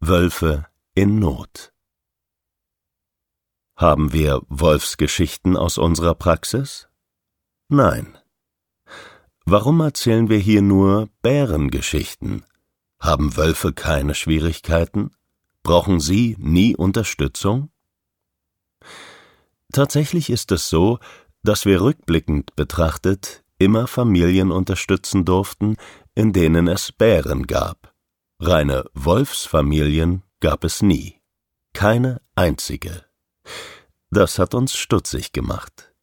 Wölfe in Not. Haben wir Wolfsgeschichten aus unserer Praxis? Nein. Warum erzählen wir hier nur Bärengeschichten? Haben Wölfe keine Schwierigkeiten? Brauchen sie nie Unterstützung? Tatsächlich ist es so, dass wir rückblickend betrachtet immer Familien unterstützen durften, in denen es Bären gab. Reine Wolfsfamilien gab es nie. Keine einzige. Das hat uns stutzig gemacht.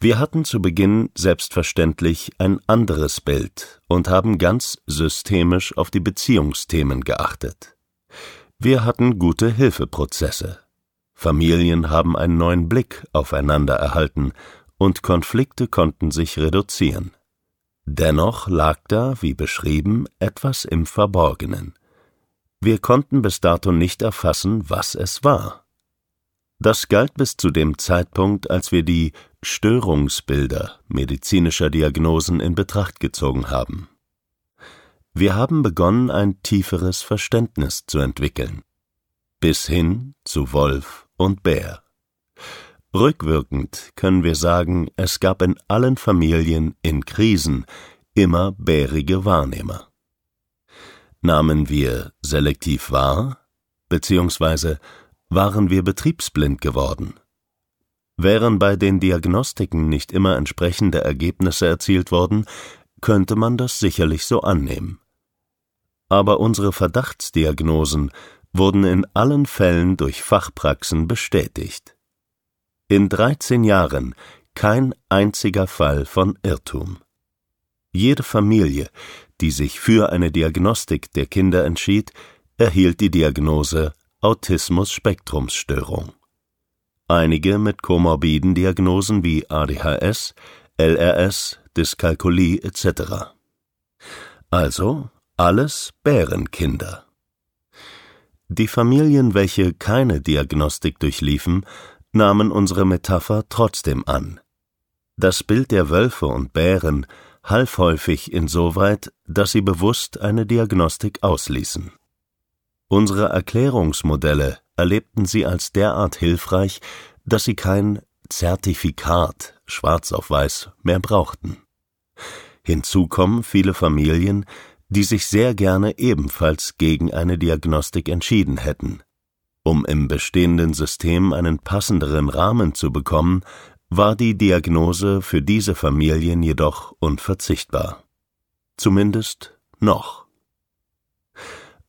Wir hatten zu Beginn selbstverständlich ein anderes Bild und haben ganz systemisch auf die Beziehungsthemen geachtet. Wir hatten gute Hilfeprozesse. Familien haben einen neuen Blick aufeinander erhalten und Konflikte konnten sich reduzieren. Dennoch lag da, wie beschrieben, etwas im Verborgenen. Wir konnten bis dato nicht erfassen, was es war. Das galt bis zu dem Zeitpunkt, als wir die Störungsbilder medizinischer Diagnosen in Betracht gezogen haben. Wir haben begonnen, ein tieferes Verständnis zu entwickeln, bis hin zu Wolf und Bär. Rückwirkend können wir sagen, es gab in allen Familien in Krisen immer bärige Wahrnehmer. Nahmen wir selektiv wahr, beziehungsweise waren wir betriebsblind geworden? Wären bei den Diagnostiken nicht immer entsprechende Ergebnisse erzielt worden, könnte man das sicherlich so annehmen. Aber unsere Verdachtsdiagnosen wurden in allen Fällen durch Fachpraxen bestätigt. In 13 Jahren kein einziger Fall von Irrtum. Jede Familie, die sich für eine Diagnostik der Kinder entschied, erhielt die Diagnose Autismus-Spektrumsstörung. Einige mit komorbiden Diagnosen wie ADHS, LRS, Dyskalkulie etc. Also alles Bärenkinder. Die Familien, welche keine Diagnostik durchliefen, nahmen unsere Metapher trotzdem an. Das Bild der Wölfe und Bären half häufig insoweit, dass sie bewusst eine Diagnostik ausließen. Unsere Erklärungsmodelle erlebten sie als derart hilfreich, dass sie kein Zertifikat schwarz auf weiß mehr brauchten. Hinzu kommen viele Familien, die sich sehr gerne ebenfalls gegen eine Diagnostik entschieden hätten, um im bestehenden System einen passenderen Rahmen zu bekommen, war die Diagnose für diese Familien jedoch unverzichtbar. Zumindest noch.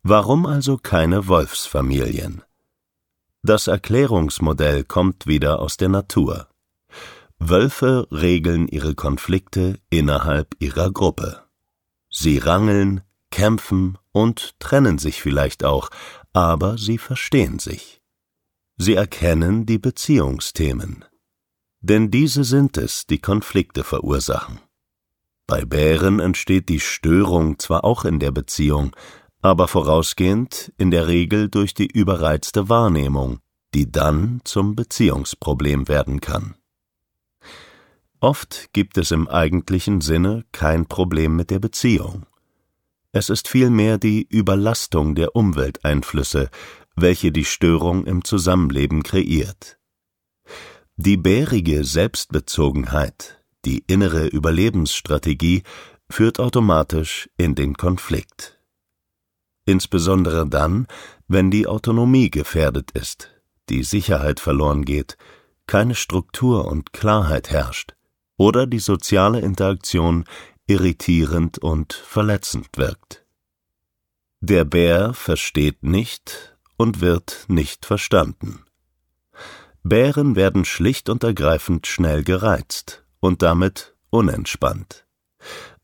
Warum also keine Wolfsfamilien? Das Erklärungsmodell kommt wieder aus der Natur. Wölfe regeln ihre Konflikte innerhalb ihrer Gruppe. Sie rangeln, kämpfen und trennen sich vielleicht auch, aber sie verstehen sich. Sie erkennen die Beziehungsthemen. Denn diese sind es, die Konflikte verursachen. Bei Bären entsteht die Störung zwar auch in der Beziehung, aber vorausgehend in der Regel durch die überreizte Wahrnehmung, die dann zum Beziehungsproblem werden kann. Oft gibt es im eigentlichen Sinne kein Problem mit der Beziehung. Es ist vielmehr die Überlastung der Umwelteinflüsse, welche die Störung im Zusammenleben kreiert. Die bärige Selbstbezogenheit, die innere Überlebensstrategie, führt automatisch in den Konflikt. Insbesondere dann, wenn die Autonomie gefährdet ist, die Sicherheit verloren geht, keine Struktur und Klarheit herrscht oder die soziale Interaktion irritierend und verletzend wirkt. Der Bär versteht nicht und wird nicht verstanden. Bären werden schlicht und ergreifend schnell gereizt und damit unentspannt.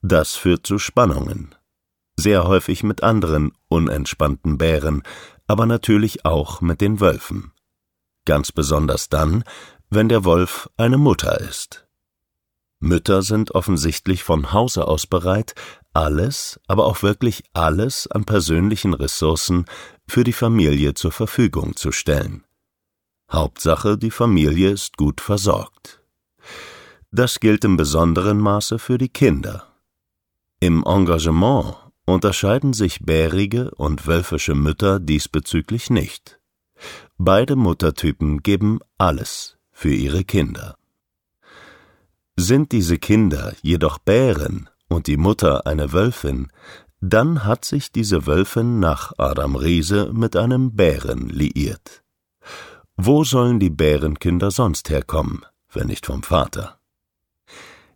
Das führt zu Spannungen, sehr häufig mit anderen unentspannten Bären, aber natürlich auch mit den Wölfen. Ganz besonders dann, wenn der Wolf eine Mutter ist. Mütter sind offensichtlich von Hause aus bereit, alles, aber auch wirklich alles an persönlichen Ressourcen für die Familie zur Verfügung zu stellen. Hauptsache, die Familie ist gut versorgt. Das gilt im besonderen Maße für die Kinder. Im Engagement unterscheiden sich bärige und wölfische Mütter diesbezüglich nicht. Beide Muttertypen geben alles für ihre Kinder. Sind diese Kinder jedoch Bären und die Mutter eine Wölfin, dann hat sich diese Wölfin nach Adam Riese mit einem Bären liiert. Wo sollen die Bärenkinder sonst herkommen, wenn nicht vom Vater?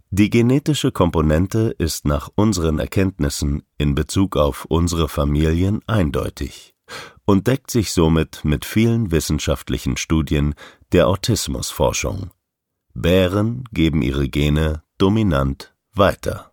Die genetische Komponente ist nach unseren Erkenntnissen in Bezug auf unsere Familien eindeutig und deckt sich somit mit vielen wissenschaftlichen Studien der Autismusforschung. Bären geben ihre Gene dominant weiter